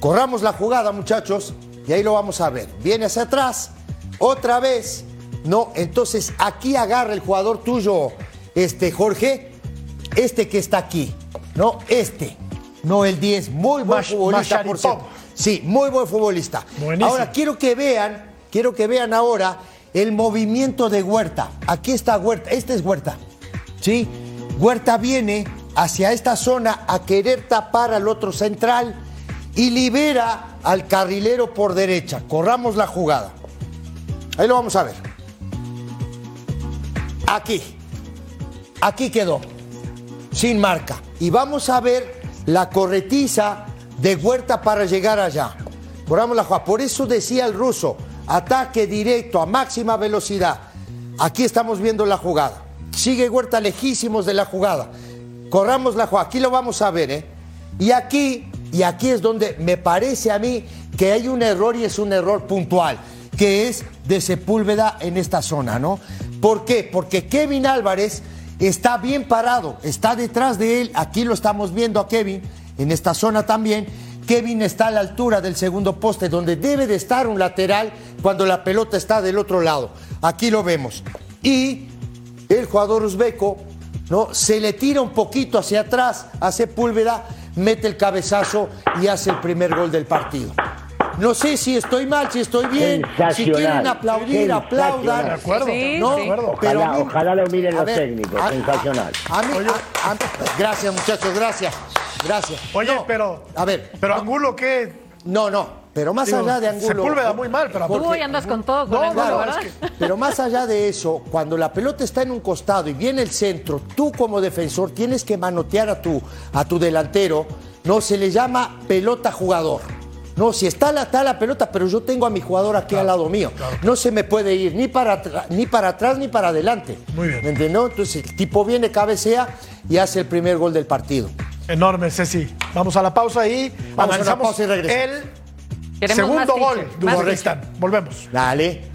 corramos la jugada, muchachos, y ahí lo vamos a ver. Viene hacia atrás, otra vez. No, entonces aquí agarra el jugador tuyo, este Jorge, este que está aquí, no, este, no el 10, muy buen futbolista, por cierto. Sí, muy buen futbolista. Buenísimo. Ahora quiero que vean, quiero que vean ahora el movimiento de Huerta. Aquí está Huerta, este es Huerta. ¿Sí? Huerta viene hacia esta zona a querer tapar al otro central y libera al carrilero por derecha. Corramos la jugada. Ahí lo vamos a ver. Aquí. Aquí quedó. Sin marca. Y vamos a ver la corretiza de Huerta para llegar allá. Corramos la jugada. Por eso decía el ruso, ataque directo a máxima velocidad. Aquí estamos viendo la jugada. Sigue Huerta lejísimos de la jugada. Corramos la jugada. Aquí lo vamos a ver, ¿eh? Y aquí, y aquí es donde me parece a mí que hay un error y es un error puntual, que es de Sepúlveda en esta zona, ¿no? ¿Por qué? Porque Kevin Álvarez está bien parado, está detrás de él, aquí lo estamos viendo a Kevin, en esta zona también. Kevin está a la altura del segundo poste, donde debe de estar un lateral cuando la pelota está del otro lado. Aquí lo vemos. Y el jugador uzbeco ¿no? se le tira un poquito hacia atrás a Sepúlveda, mete el cabezazo y hace el primer gol del partido. No sé si estoy mal, si estoy bien. Si quieren aplaudir, aplaudan. De acuerdo, Sí, ¿no? sí. Pero Ojalá, mí- ojalá lo miren los ver, técnicos. a- Sensacional. a mí- a- a- gracias, muchachos, gracias. Gracias. Oye, No, pero. A ver. Pero Angulo, ¿qué? No, no. Pero más Digo, allá de Angulo. Sepúlveda muy mal, pero Tú hoy andas con todo, con No, Angulo, claro, ¿verdad? es que- Pero más allá de eso, cuando la pelota está en un costado y viene el centro, tú como defensor tienes que manotear a tu, a tu delantero. No, se le llama pelota jugador. No, si está la, está la pelota, pero yo tengo a mi jugador aquí al lado mío. No se me puede ir ni para, ni para atrás ni para adelante. Muy bien. ¿Me entiendes? Entonces el tipo viene, cabecea y hace el primer gol del partido. Enorme, Ceci. Vamos a la pausa y Vamos analizamos pausa y regresamos. el Queremos segundo gol fiches, de Uzbekistán. Volvemos. Dale.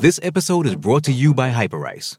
This episode is brought to you by Hyperice,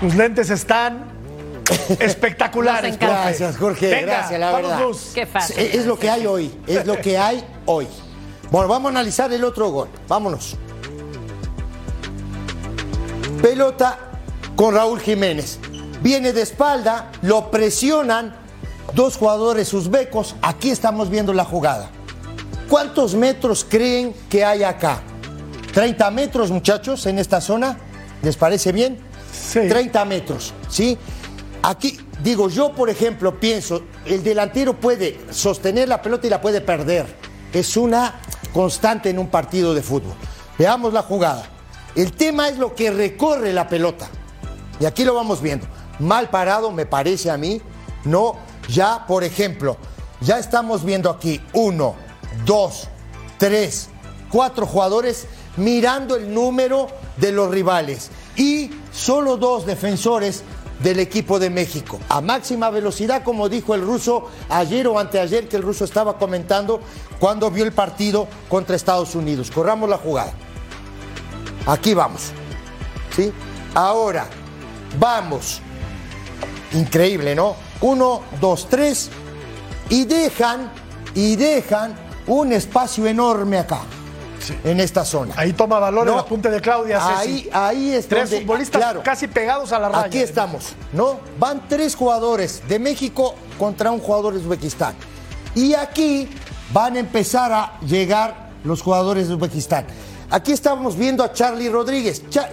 Tus lentes están espectaculares. Gracias, Jorge. Venga, gracias, la verdad. Qué fácil. Es, es lo que hay hoy. Es lo que hay hoy. Bueno, vamos a analizar el otro gol. Vámonos. Pelota con Raúl Jiménez. Viene de espalda, lo presionan dos jugadores uzbecos. Aquí estamos viendo la jugada. ¿Cuántos metros creen que hay acá? ¿30 metros, muchachos, en esta zona? ¿Les parece bien? Sí. 30 metros, ¿sí? Aquí, digo, yo por ejemplo pienso, el delantero puede sostener la pelota y la puede perder. Es una constante en un partido de fútbol. Veamos la jugada. El tema es lo que recorre la pelota. Y aquí lo vamos viendo. Mal parado, me parece a mí. No, ya, por ejemplo, ya estamos viendo aquí uno, dos, tres, cuatro jugadores mirando el número de los rivales. Y solo dos defensores del equipo de México. A máxima velocidad, como dijo el ruso ayer o anteayer, que el ruso estaba comentando cuando vio el partido contra Estados Unidos. Corramos la jugada. Aquí vamos. ¿Sí? Ahora, vamos. Increíble, ¿no? Uno, dos, tres. Y dejan, y dejan un espacio enorme acá. En esta zona. Ahí toma valor el No, apunte de Claudia. Ahí, Ceci. ahí es Tres donde- futbolistas claro. casi pegados a la raya. Aquí estamos, ¿no? Van tres jugadores de México contra un jugador de Uzbekistán. Y aquí van a empezar a llegar los jugadores de Uzbekistán. Aquí estamos viendo a Charlie Rodríguez. Cha-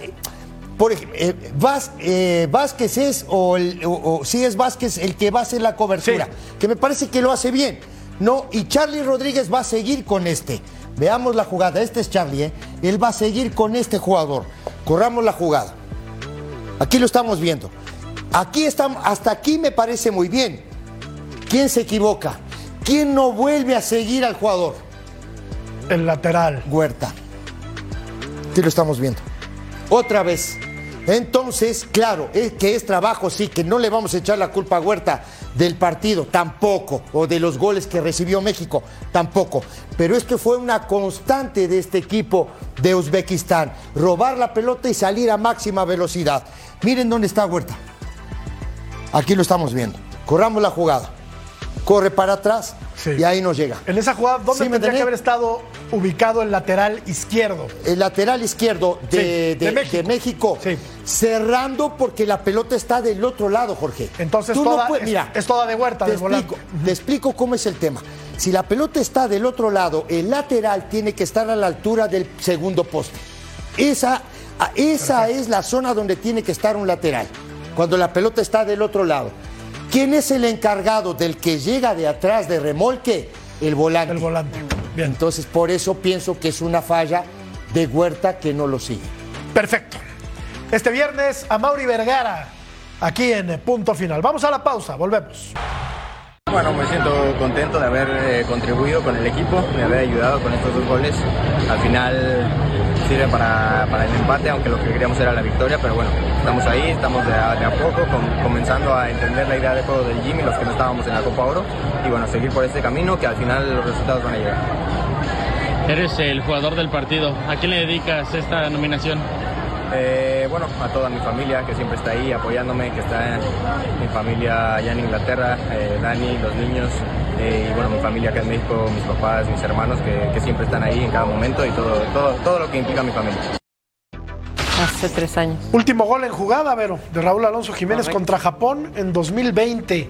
por ejemplo, eh, Vaz- eh, Vázquez es, o, el- o- o sí es Vázquez el que va a hacer la cobertura, que me parece que lo hace bien. No, y Charlie Rodríguez va a seguir con este. Veamos la jugada. Este es Charlie, ¿eh? Él va a seguir con este jugador. Corramos la jugada. Aquí lo estamos viendo. Aquí estamos, hasta aquí me parece muy bien. ¿Quién se equivoca? ¿Quién no vuelve a seguir al jugador? El lateral. Huerta. Aquí lo estamos viendo. Otra vez. Entonces, claro, es que es trabajo, sí, que no le vamos a echar la culpa a Huerta del partido, tampoco, o de los goles que recibió México, tampoco. Pero esto fue una constante de este equipo de Uzbekistán, robar la pelota y salir a máxima velocidad. Miren dónde está Huerta. Aquí lo estamos viendo. Corramos la jugada. Corre para atrás y ahí nos llega. En esa jugada, ¿dónde ¿Sí tendría que haber estado ubicado el lateral izquierdo? El lateral izquierdo de, Sí, de- de México. de México, cerrando porque la pelota está del otro lado, Jorge. Entonces Tú no toda- puedes- es- mira, es toda de Huerta, te del explico, te explico cómo es el tema. Si la pelota está del otro lado, el lateral tiene que estar a la altura del segundo poste. Esa, esa es la zona donde tiene que estar un lateral, cuando la pelota está del otro lado. ¿Quién es el encargado del que llega de atrás de remolque? El volante. El volante. Bien. Entonces, por eso pienso que es una falla de Huerta que no lo sigue. Perfecto. Este viernes a Mauri Vergara, aquí en Punto Final. Vamos a la pausa, volvemos. Bueno, me siento contento de haber eh, contribuido con el equipo, de haber ayudado con estos dos goles. Al final sirve para, para el empate, aunque lo que queríamos era la victoria, pero bueno, estamos ahí, estamos de a, poco com- comenzando a entender la idea de juego del Jimmy, los que no estábamos en la Copa Oro, y bueno, seguir por este camino que al final los resultados van a llegar. Eres el jugador del partido. ¿A quién le dedicas esta nominación? Eh, bueno, a toda mi familia que siempre está ahí apoyándome, que está mi familia allá en Inglaterra, eh, Dani, los niños, eh, y bueno, mi familia acá en México, mis papás, mis hermanos que, que siempre están ahí en cada momento y todo, todo, todo lo que implica mi familia. Hace tres años. Último gol en jugada, Vero, de Raúl Alonso Jiménez Correcto. contra Japón en 2020.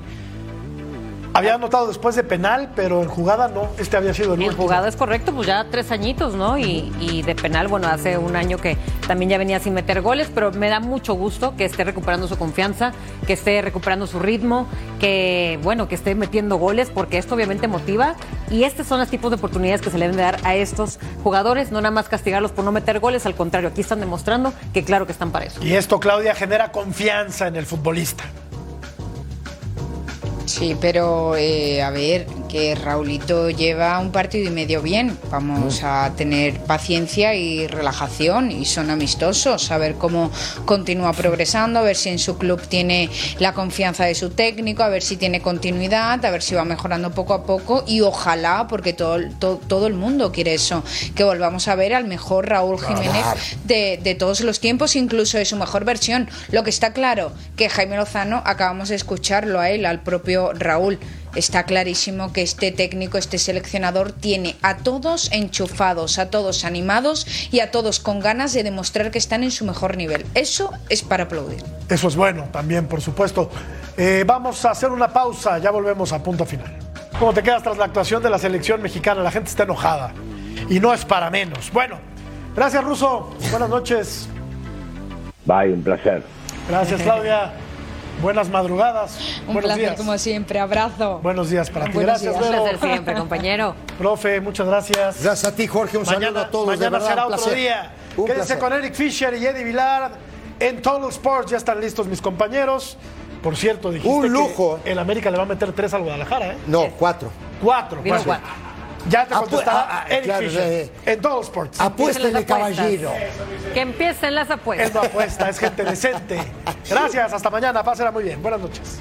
Había anotado después de penal, pero en jugada no. Este había sido el En último. jugada es correcto, pues ya tres añitos, ¿no? Y, y de penal, bueno, hace un año que también ya venía sin meter goles, pero me da mucho gusto que esté recuperando su confianza, que esté recuperando su ritmo, que, bueno, que esté metiendo goles, porque esto obviamente motiva. Y estos son los tipos de oportunidades que se le deben de dar a estos jugadores, no nada más castigarlos por no meter goles, al contrario, aquí están demostrando que claro que están para eso. Y esto, Claudia, genera confianza en el futbolista. Sí, pero eh, a ver, que Raulito lleva un partido y medio bien. Vamos a tener paciencia y relajación y son amistosos, a ver cómo continúa progresando, a ver si en su club tiene la confianza de su técnico, a ver si tiene continuidad, a ver si va mejorando poco a poco y ojalá, porque todo, todo, todo el mundo quiere eso, que volvamos a ver al mejor Raúl Jiménez de, de todos los tiempos, incluso de su mejor versión. Lo que está claro, que Jaime Lozano, acabamos de escucharlo a él, al propio Raúl. Está clarísimo que este técnico, este seleccionador, tiene a todos enchufados, a todos animados y a todos con ganas de demostrar que están en su mejor nivel. Eso es para aplaudir. Eso es bueno también, por supuesto. Eh, vamos a hacer una pausa, ya volvemos a punto final. ¿Cómo te quedas tras la actuación de la selección mexicana? La gente está enojada y no es para menos. Bueno, gracias Ruso, buenas noches. Bye, un placer. Gracias Claudia, buenas madrugadas. Un buenos placer días. como siempre, abrazo. Buenos días para ti. Buenos Gracias, días. Vero. Un placer siempre, compañero. Profe, muchas gracias. Gracias a ti, Jorge. Un mañana, saludo a todos. de Mañana verdad, será un otro día. Un Quédense placer. con Eric Fisher y Eddie Vilar en Total Sports. Ya están listos mis compañeros. Por cierto, dijiste Un que lujo. el América le va a meter tres al Guadalajara, ¿eh? No, cuatro. Cuatro. Pues. cuatro. Ya te Apu- contestará ah, ah, Eric claro, Fisher eh. en Total Sports. Apuéstele, caballero. Que empiecen las apuestas. Él no apuesta, es gente decente. [LAUGHS] Gracias, hasta mañana. Pásenla muy bien. Buenas noches.